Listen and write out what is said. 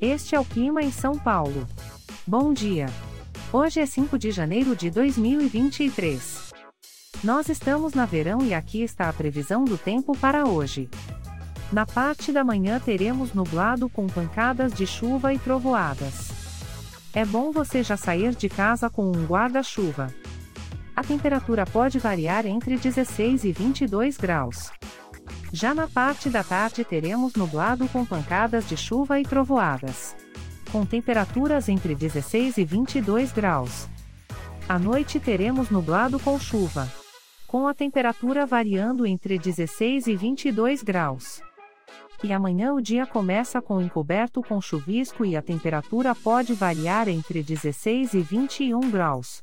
Este é o clima em São Paulo. Bom dia. Hoje é 5 de janeiro de 2023. Nós estamos na verão e aqui está a previsão do tempo para hoje. Na parte da manhã teremos nublado com pancadas de chuva e trovoadas. É bom você já sair de casa com um guarda-chuva. A temperatura pode variar entre 16 e 22 graus. Já na parte da tarde teremos nublado com pancadas de chuva e trovoadas. Com temperaturas entre 16 e 22 graus. À noite teremos nublado com chuva. Com a temperatura variando entre 16 e 22 graus. E amanhã o dia começa com encoberto com chuvisco e a temperatura pode variar entre 16 e 21 graus.